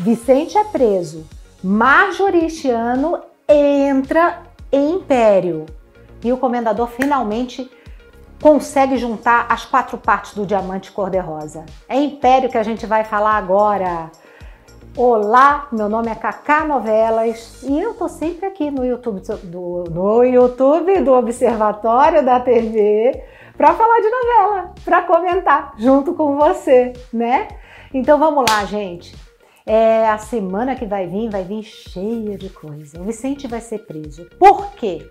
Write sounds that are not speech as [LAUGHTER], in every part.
Vicente é preso. Marjoristiano entra em Império. E o comendador finalmente consegue juntar as quatro partes do diamante cor-de-rosa. É Império que a gente vai falar agora. Olá, meu nome é Cacá Novelas e eu tô sempre aqui no YouTube do, no YouTube do Observatório da TV para falar de novela, para comentar junto com você, né? Então vamos lá, gente. É, a semana que vai vir vai vir cheia de coisa. O Vicente vai ser preso. Por quê?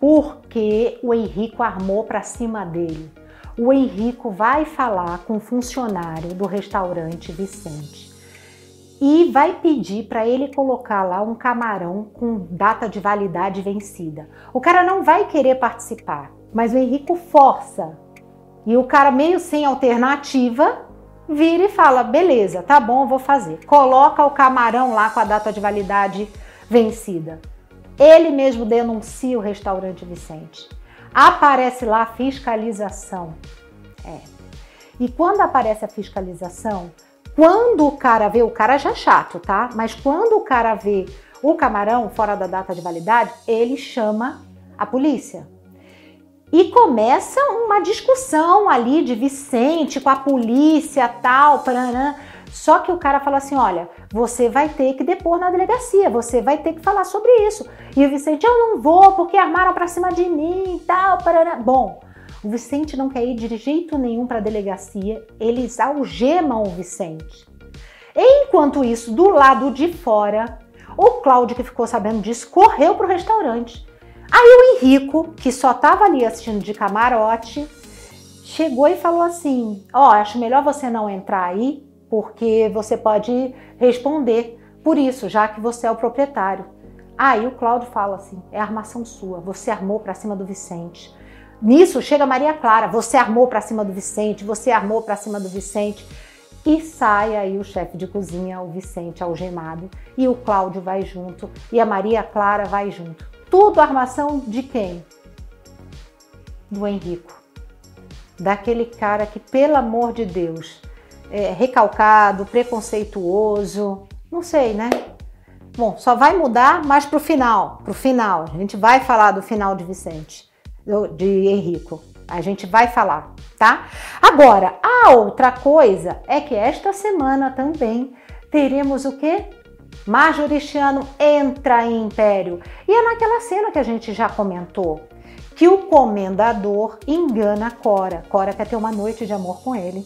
Porque o Henrico armou para cima dele. O Henrico vai falar com o funcionário do restaurante Vicente e vai pedir para ele colocar lá um camarão com data de validade vencida. O cara não vai querer participar, mas o Henrico força. E o cara meio sem alternativa vira e fala: "Beleza, tá bom, vou fazer". Coloca o camarão lá com a data de validade vencida. Ele mesmo denuncia o restaurante Vicente. Aparece lá a fiscalização. É. E quando aparece a fiscalização, quando o cara vê, o cara já é chato, tá? Mas quando o cara vê o camarão fora da data de validade, ele chama a polícia. E começa uma discussão ali de Vicente com a polícia, tal, paranã. Só que o cara fala assim: olha, você vai ter que depor na delegacia, você vai ter que falar sobre isso. E o Vicente, eu não vou porque armaram pra cima de mim e tal, paranã. Bom, o Vicente não quer ir de jeito nenhum para a delegacia, eles algemam o Vicente. Enquanto isso, do lado de fora, o Cláudio, que ficou sabendo disso, correu para o restaurante. Aí o Henrico, que só estava ali assistindo de camarote, chegou e falou assim: Ó, oh, acho melhor você não entrar aí, porque você pode responder por isso, já que você é o proprietário. Aí o Cláudio fala assim: é armação sua, você armou para cima do Vicente. Nisso chega Maria Clara, você armou para cima do Vicente, você armou para cima do Vicente. E sai aí o chefe de cozinha, o Vicente algemado, e o Cláudio vai junto, e a Maria Clara vai junto. Tudo armação de quem? Do Henrico. Daquele cara que, pelo amor de Deus, é recalcado, preconceituoso, não sei, né? Bom, só vai mudar mais pro final, pro final. A gente vai falar do final de Vicente de Henrico. A gente vai falar, tá? Agora, a outra coisa é que esta semana também teremos o quê? Majoristiano entra em império. E é naquela cena que a gente já comentou que o comendador engana Cora. Cora quer ter uma noite de amor com ele.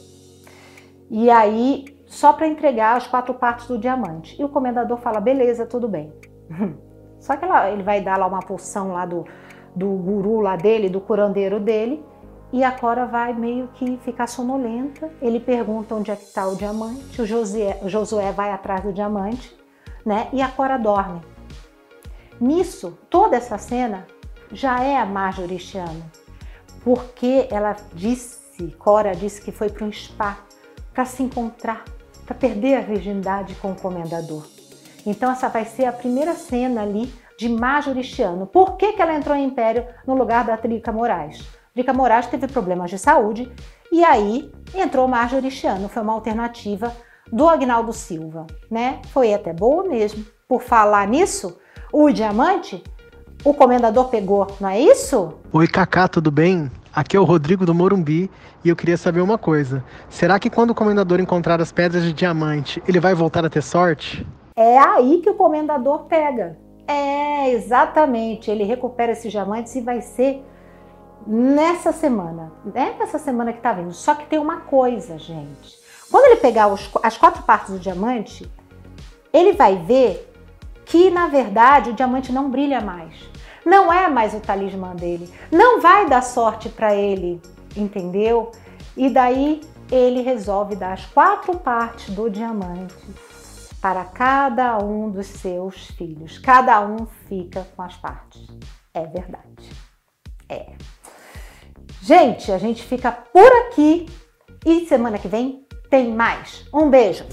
E aí, só para entregar as quatro partes do diamante. E o comendador fala: beleza, tudo bem. [LAUGHS] Só que ela, ele vai dar lá uma porção lá do, do guru lá dele, do curandeiro dele, e a Cora vai meio que ficar sonolenta. Ele pergunta onde é que está o diamante, o o Josué vai atrás do diamante, né? E a Cora dorme. Nisso, toda essa cena já é a Marjorie Chiano, porque ela disse, Cora disse que foi para um spa para se encontrar, para perder a virgindade com o comendador. Então essa vai ser a primeira cena ali de Majoristiano. Por que, que ela entrou em Império no lugar da Trica Moraes? Trica Moraes teve problemas de saúde e aí entrou Majoristiano. Foi uma alternativa do Agnaldo Silva, né? Foi até boa mesmo. Por falar nisso, o diamante, o comendador pegou, não é isso? Oi, Cacá, tudo bem? Aqui é o Rodrigo do Morumbi e eu queria saber uma coisa. Será que quando o comendador encontrar as pedras de diamante, ele vai voltar a ter sorte? É aí que o comendador pega. É, exatamente. Ele recupera esses diamantes e vai ser nessa semana. É nessa semana que tá vindo. Só que tem uma coisa, gente. Quando ele pegar os, as quatro partes do diamante, ele vai ver que, na verdade, o diamante não brilha mais. Não é mais o talismã dele. Não vai dar sorte para ele, entendeu? E daí ele resolve dar as quatro partes do diamante para cada um dos seus filhos. Cada um fica com as partes. É verdade. É. Gente, a gente fica por aqui e semana que vem tem mais. Um beijo.